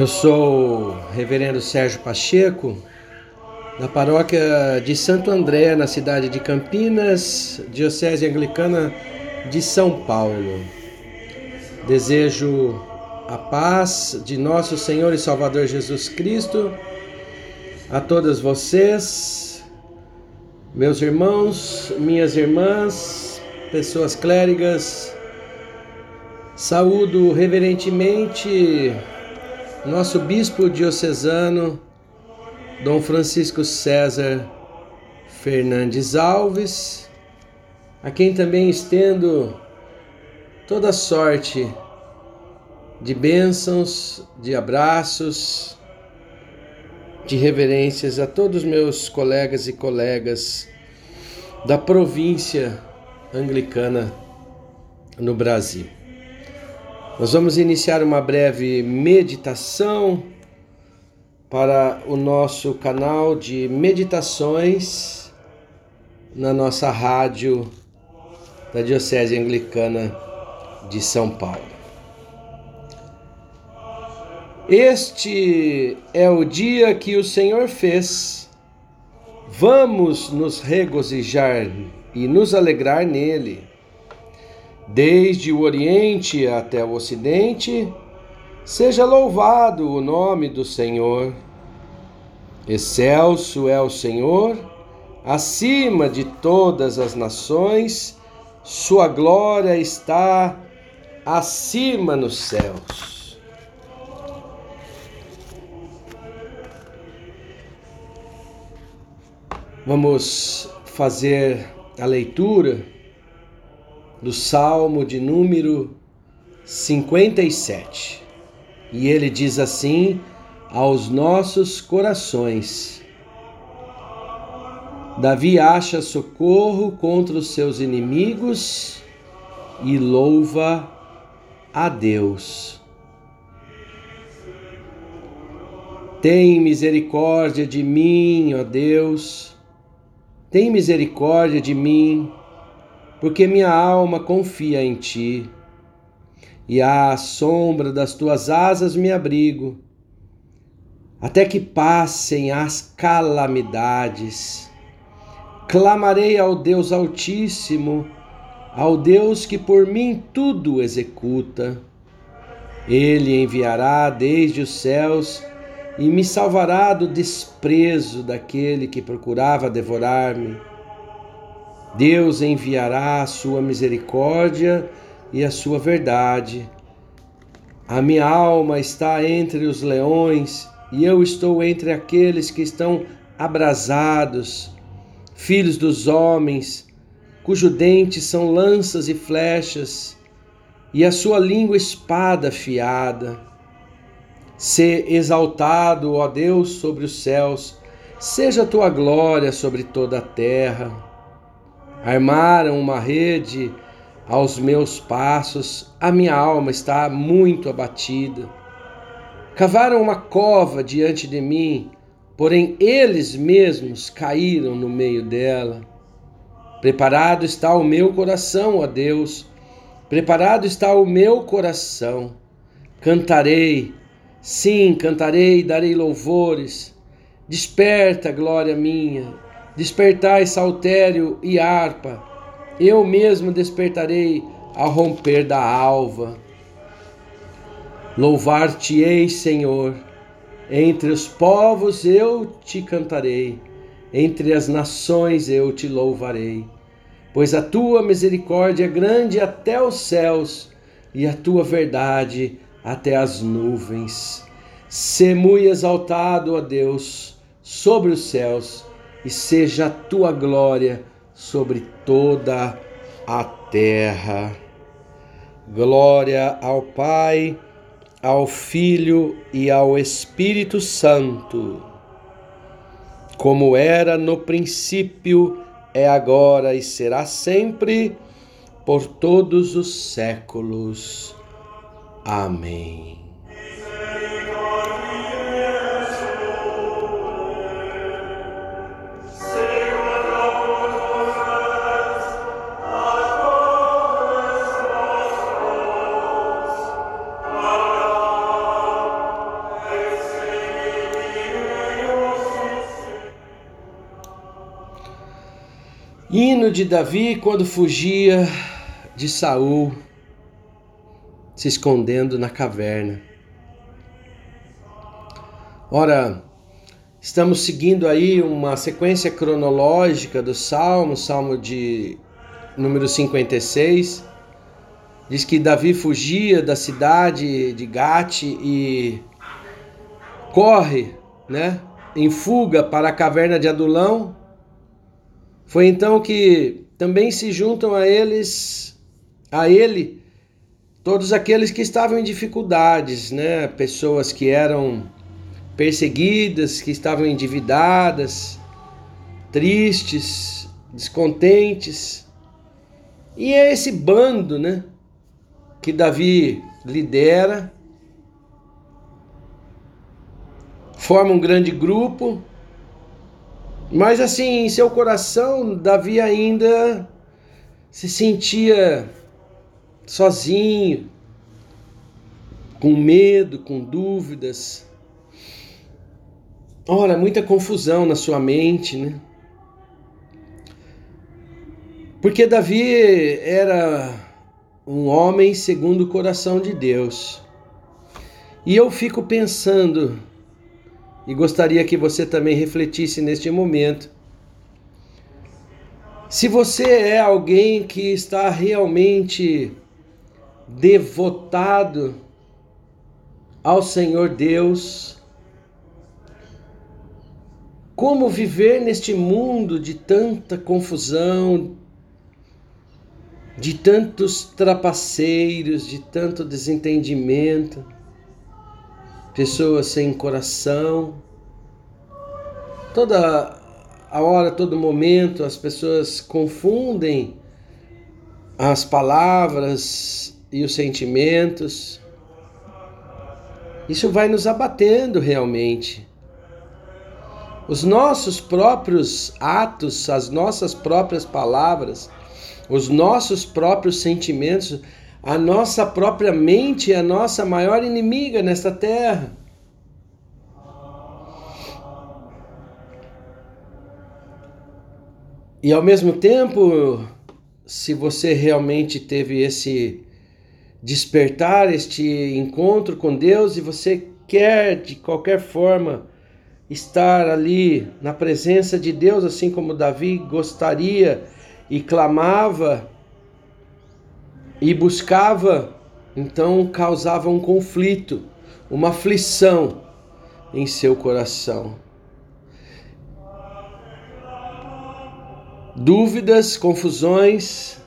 Eu sou o reverendo Sérgio Pacheco, da paróquia de Santo André, na cidade de Campinas, Diocese Anglicana de São Paulo. Desejo a paz de nosso Senhor e Salvador Jesus Cristo a todas vocês, meus irmãos, minhas irmãs, pessoas clérigas. Saúdo reverentemente nosso bispo diocesano, Dom Francisco César Fernandes Alves, a quem também estendo toda sorte de bênçãos, de abraços, de reverências a todos meus colegas e colegas da província anglicana no Brasil. Nós vamos iniciar uma breve meditação para o nosso canal de meditações na nossa rádio da Diocese Anglicana de São Paulo. Este é o dia que o Senhor fez. Vamos nos regozijar e nos alegrar nele desde o Oriente até o Ocidente, seja louvado o nome do Senhor. Excelso é o Senhor, acima de todas as nações, sua glória está acima nos céus. Vamos fazer a leitura do Salmo de número 57. E ele diz assim aos nossos corações: Davi acha socorro contra os seus inimigos e louva a Deus. Tem misericórdia de mim, ó Deus. Tem misericórdia de mim porque minha alma confia em ti. E à sombra das tuas asas me abrigo, até que passem as calamidades. Clamarei ao Deus Altíssimo, ao Deus que por mim tudo executa. Ele enviará desde os céus e me salvará do desprezo daquele que procurava devorar-me Deus enviará a sua misericórdia e a sua verdade. A minha alma está entre os leões e eu estou entre aqueles que estão abrasados, filhos dos homens, cujo dente são lanças e flechas, e a sua língua espada afiada. Se exaltado, ó Deus, sobre os céus, seja a tua glória sobre toda a terra. Armaram uma rede aos meus passos, a minha alma está muito abatida. Cavaram uma cova diante de mim, porém eles mesmos caíram no meio dela. Preparado está o meu coração, ó Deus, preparado está o meu coração. Cantarei, sim, cantarei, darei louvores. Desperta, glória minha Despertai saltério e harpa, eu mesmo despertarei ao romper da alva. Louvar-te-ei, Senhor, entre os povos eu te cantarei, entre as nações eu te louvarei, pois a tua misericórdia é grande até os céus e a tua verdade até as nuvens. Se muito exaltado, ó Deus, sobre os céus e seja a tua glória sobre toda a terra. Glória ao Pai, ao Filho e ao Espírito Santo, como era no princípio, é agora e será sempre, por todos os séculos. Amém. Hino de Davi quando fugia de Saul, se escondendo na caverna. Ora, estamos seguindo aí uma sequência cronológica do Salmo, Salmo de número 56. Diz que Davi fugia da cidade de Gate e corre, né, em fuga para a caverna de Adulão foi então que também se juntam a eles, a ele, todos aqueles que estavam em dificuldades, né? Pessoas que eram perseguidas, que estavam endividadas, tristes, descontentes. E é esse bando, né, que Davi lidera, forma um grande grupo mas assim, em seu coração, Davi ainda se sentia sozinho, com medo, com dúvidas. Ora, muita confusão na sua mente, né? Porque Davi era um homem segundo o coração de Deus. E eu fico pensando, e gostaria que você também refletisse neste momento. Se você é alguém que está realmente devotado ao Senhor Deus, como viver neste mundo de tanta confusão, de tantos trapaceiros, de tanto desentendimento? Pessoas sem coração. Toda a hora, todo momento, as pessoas confundem as palavras e os sentimentos. Isso vai nos abatendo realmente. Os nossos próprios atos, as nossas próprias palavras, os nossos próprios sentimentos a nossa própria mente é a nossa maior inimiga nesta terra. E ao mesmo tempo, se você realmente teve esse despertar, este encontro com Deus e você quer de qualquer forma estar ali na presença de Deus, assim como Davi gostaria e clamava e buscava, então causava um conflito, uma aflição em seu coração. Dúvidas, confusões,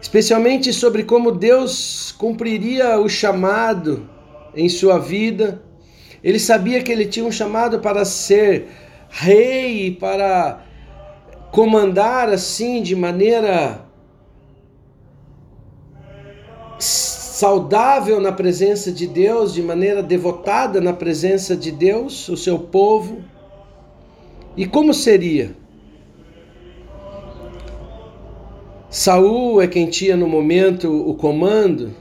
especialmente sobre como Deus cumpriria o chamado em sua vida. Ele sabia que ele tinha um chamado para ser rei, para comandar assim de maneira saudável na presença de Deus, de maneira devotada na presença de Deus, o seu povo. E como seria? Saul é quem tinha no momento o comando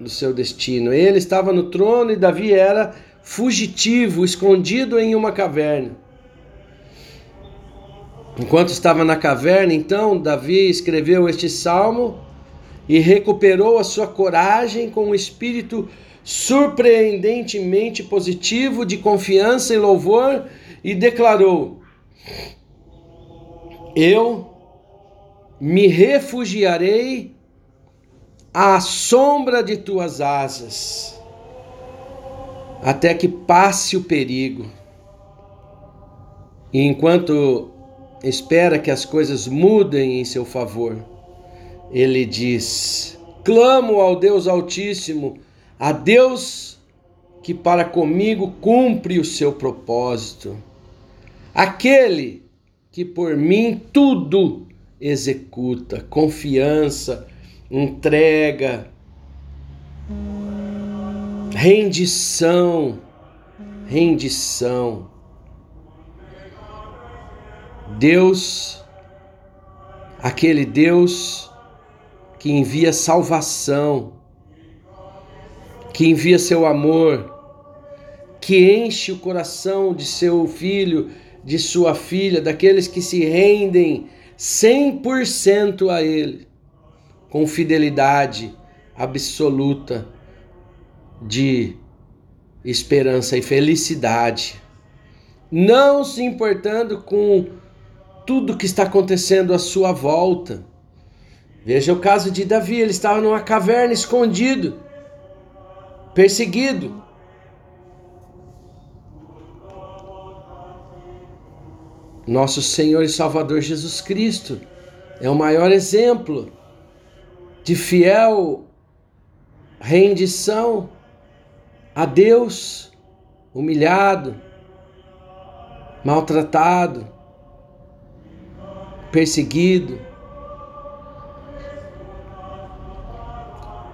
do seu destino. Ele estava no trono e Davi era fugitivo, escondido em uma caverna. Enquanto estava na caverna, então, Davi escreveu este salmo e recuperou a sua coragem com um espírito surpreendentemente positivo de confiança e louvor e declarou: Eu me refugiarei à sombra de tuas asas, até que passe o perigo. E enquanto espera que as coisas mudem em seu favor, ele diz: Clamo ao Deus Altíssimo, a Deus que para comigo cumpre o seu propósito, aquele que por mim tudo executa, confiança, entrega, rendição, rendição. Deus, aquele Deus que envia salvação, que envia seu amor, que enche o coração de seu filho de sua filha, daqueles que se rendem 100% a Ele, com fidelidade absoluta de esperança e felicidade, não se importando com tudo que está acontecendo à sua volta. Veja o caso de Davi, ele estava numa caverna escondido, perseguido. Nosso Senhor e Salvador Jesus Cristo é o maior exemplo de fiel rendição a Deus, humilhado, maltratado, perseguido,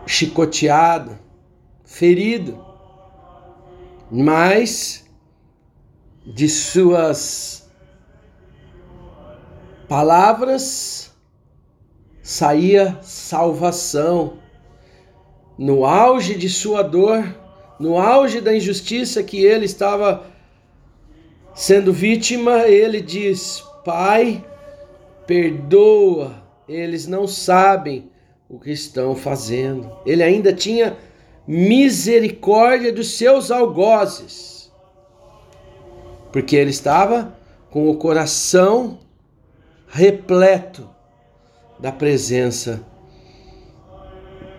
chicoteado, ferido, mas de suas palavras saía salvação. No auge de sua dor, no auge da injustiça que ele estava sendo vítima, ele diz: Pai, perdoa, eles não sabem o que estão fazendo. Ele ainda tinha misericórdia dos seus algozes, porque ele estava com o coração repleto da presença,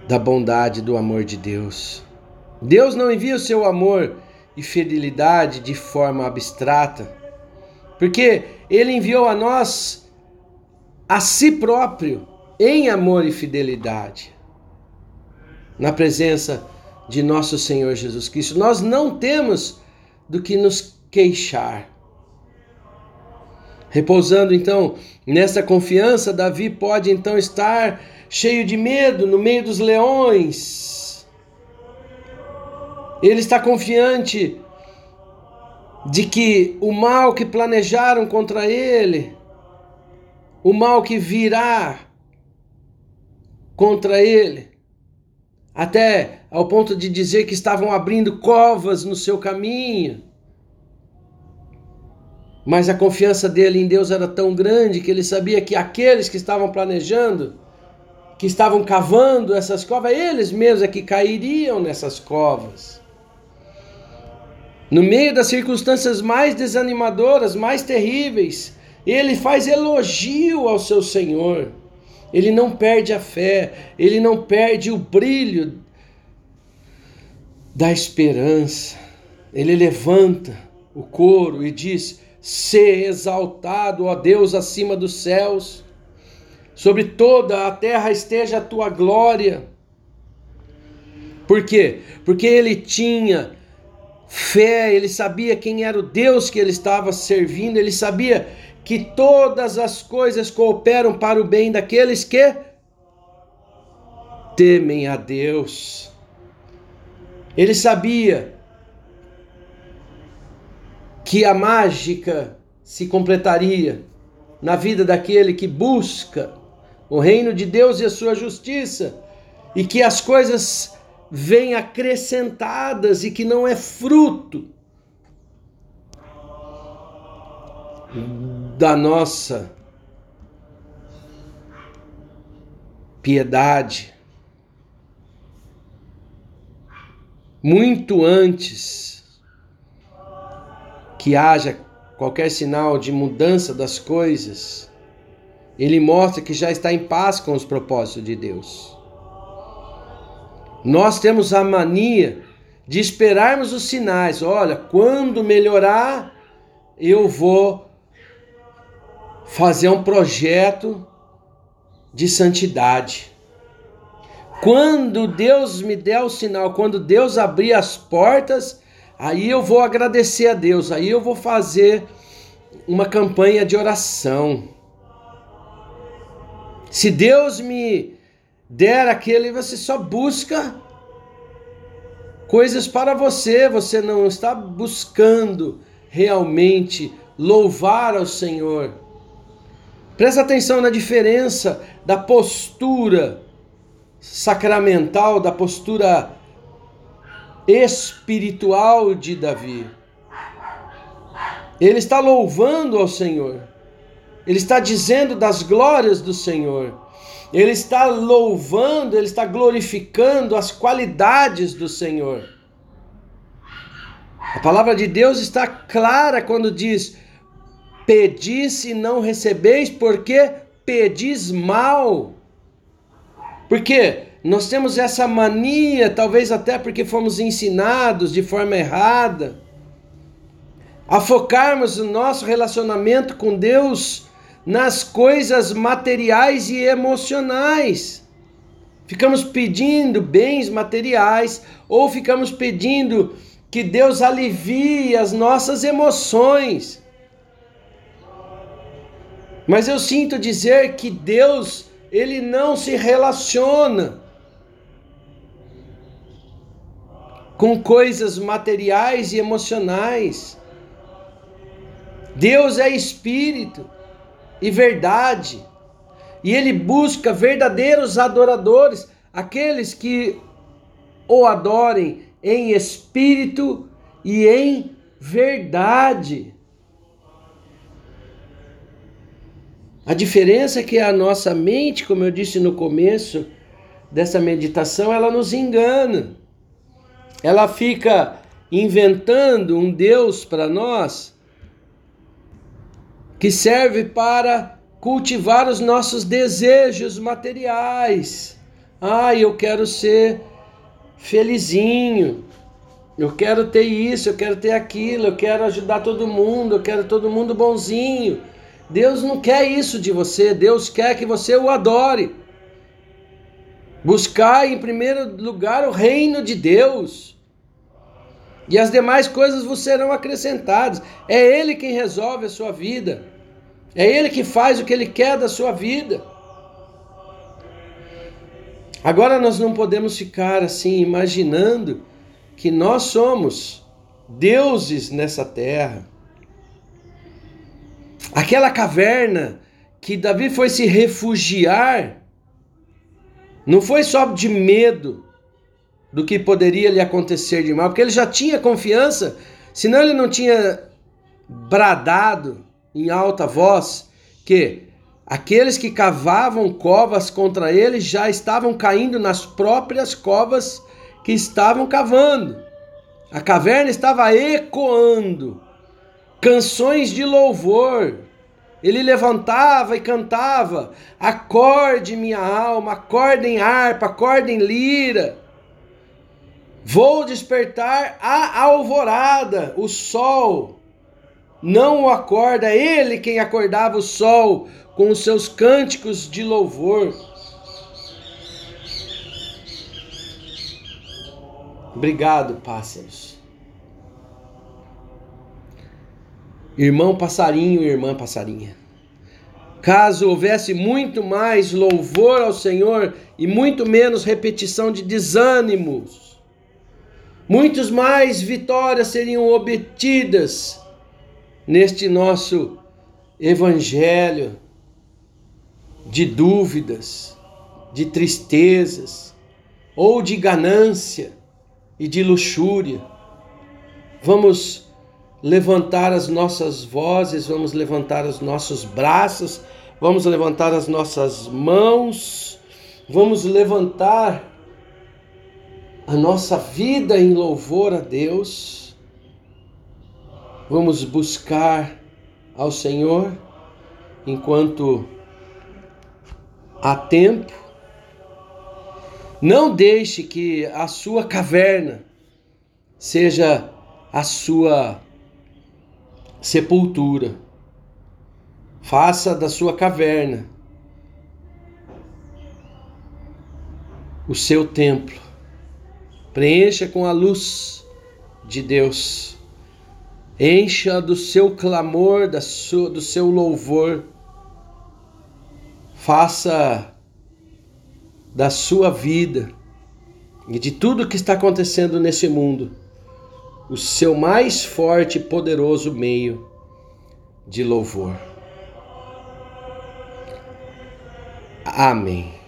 da bondade, do amor de Deus. Deus não envia o seu amor e fidelidade de forma abstrata, porque ele enviou a nós a si próprio em amor e fidelidade. Na presença de nosso Senhor Jesus Cristo, nós não temos do que nos queixar. Repousando então nessa confiança, Davi pode então estar cheio de medo no meio dos leões. Ele está confiante de que o mal que planejaram contra ele, o mal que virá contra ele, até ao ponto de dizer que estavam abrindo covas no seu caminho. Mas a confiança dele em Deus era tão grande que ele sabia que aqueles que estavam planejando, que estavam cavando essas covas, eles mesmos é que cairiam nessas covas. No meio das circunstâncias mais desanimadoras, mais terríveis, ele faz elogio ao seu Senhor. Ele não perde a fé, ele não perde o brilho da esperança. Ele levanta o coro e diz: Ser exaltado, ó Deus, acima dos céus, sobre toda a terra esteja a tua glória. Por quê? Porque ele tinha fé, ele sabia quem era o Deus que ele estava servindo, ele sabia que todas as coisas cooperam para o bem daqueles que temem a Deus. Ele sabia que a mágica se completaria na vida daquele que busca o reino de Deus e a sua justiça, e que as coisas vêm acrescentadas e que não é fruto da nossa piedade. Muito antes que haja qualquer sinal de mudança das coisas, ele mostra que já está em paz com os propósitos de Deus. Nós temos a mania de esperarmos os sinais. Olha, quando melhorar, eu vou fazer um projeto de santidade. Quando Deus me der o sinal, quando Deus abrir as portas, Aí eu vou agradecer a Deus, aí eu vou fazer uma campanha de oração. Se Deus me der aquele, você só busca coisas para você, você não está buscando realmente louvar ao Senhor. Presta atenção na diferença da postura sacramental, da postura espiritual de Davi. Ele está louvando ao Senhor. Ele está dizendo das glórias do Senhor. Ele está louvando, ele está glorificando as qualidades do Senhor. A palavra de Deus está clara quando diz: Pedis e não recebeis, porque pedis mal. Porque nós temos essa mania, talvez até porque fomos ensinados de forma errada, a focarmos o nosso relacionamento com Deus nas coisas materiais e emocionais. Ficamos pedindo bens materiais ou ficamos pedindo que Deus alivie as nossas emoções. Mas eu sinto dizer que Deus, ele não se relaciona com coisas materiais e emocionais. Deus é espírito e verdade. E ele busca verdadeiros adoradores, aqueles que o adorem em espírito e em verdade. A diferença é que a nossa mente, como eu disse no começo dessa meditação, ela nos engana. Ela fica inventando um Deus para nós que serve para cultivar os nossos desejos materiais. Ah, eu quero ser felizinho. Eu quero ter isso, eu quero ter aquilo, eu quero ajudar todo mundo, eu quero todo mundo bonzinho. Deus não quer isso de você, Deus quer que você o adore. Buscar em primeiro lugar o reino de Deus. E as demais coisas vos serão acrescentadas. É Ele quem resolve a sua vida. É Ele que faz o que Ele quer da sua vida. Agora nós não podemos ficar assim imaginando que nós somos deuses nessa terra Aquela caverna que Davi foi se refugiar, não foi só de medo do que poderia lhe acontecer de mal, porque ele já tinha confiança, senão ele não tinha bradado em alta voz que aqueles que cavavam covas contra ele já estavam caindo nas próprias covas que estavam cavando. A caverna estava ecoando canções de louvor. Ele levantava e cantava: Acorde minha alma, acorde em harpa, acorde em lira. Vou despertar a alvorada, o sol. Não o acorda, ele quem acordava o sol com os seus cânticos de louvor. Obrigado, pássaros. Irmão passarinho e irmã passarinha. Caso houvesse muito mais louvor ao Senhor e muito menos repetição de desânimos, muitos mais vitórias seriam obtidas neste nosso evangelho de dúvidas, de tristezas ou de ganância e de luxúria. Vamos levantar as nossas vozes, vamos levantar os nossos braços, vamos levantar as nossas mãos, vamos levantar a nossa vida em louvor a Deus. Vamos buscar ao Senhor enquanto há tempo. Não deixe que a sua caverna seja a sua sepultura. Faça da sua caverna o seu templo. Preencha com a luz de Deus. Encha do seu clamor, da sua, do seu louvor. Faça da sua vida e de tudo que está acontecendo nesse mundo o seu mais forte e poderoso meio de louvor. Amém.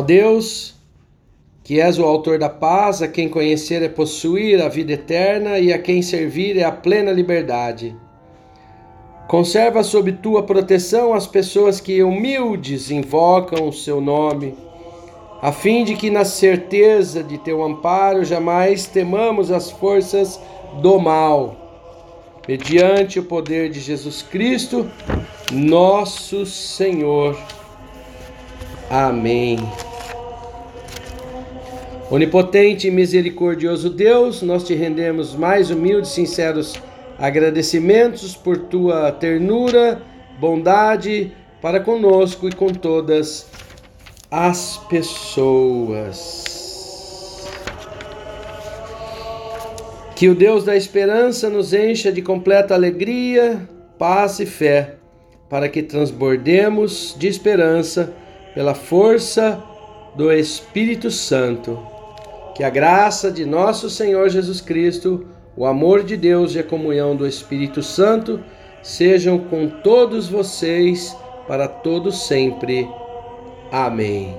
Ó Deus, que és o autor da paz, a quem conhecer é possuir a vida eterna e a quem servir é a plena liberdade. Conserva sob tua proteção as pessoas que humildes invocam o seu nome, a fim de que, na certeza de teu amparo, jamais temamos as forças do mal. Mediante o poder de Jesus Cristo, nosso Senhor. Amém. Onipotente e misericordioso Deus, nós te rendemos mais humildes e sinceros agradecimentos por tua ternura, bondade para conosco e com todas as pessoas. Que o Deus da esperança nos encha de completa alegria, paz e fé, para que transbordemos de esperança pela força do Espírito Santo que a graça de nosso Senhor Jesus Cristo, o amor de Deus e a comunhão do Espírito Santo sejam com todos vocês para todos sempre. Amém.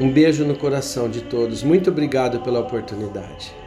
Um beijo no coração de todos. Muito obrigado pela oportunidade.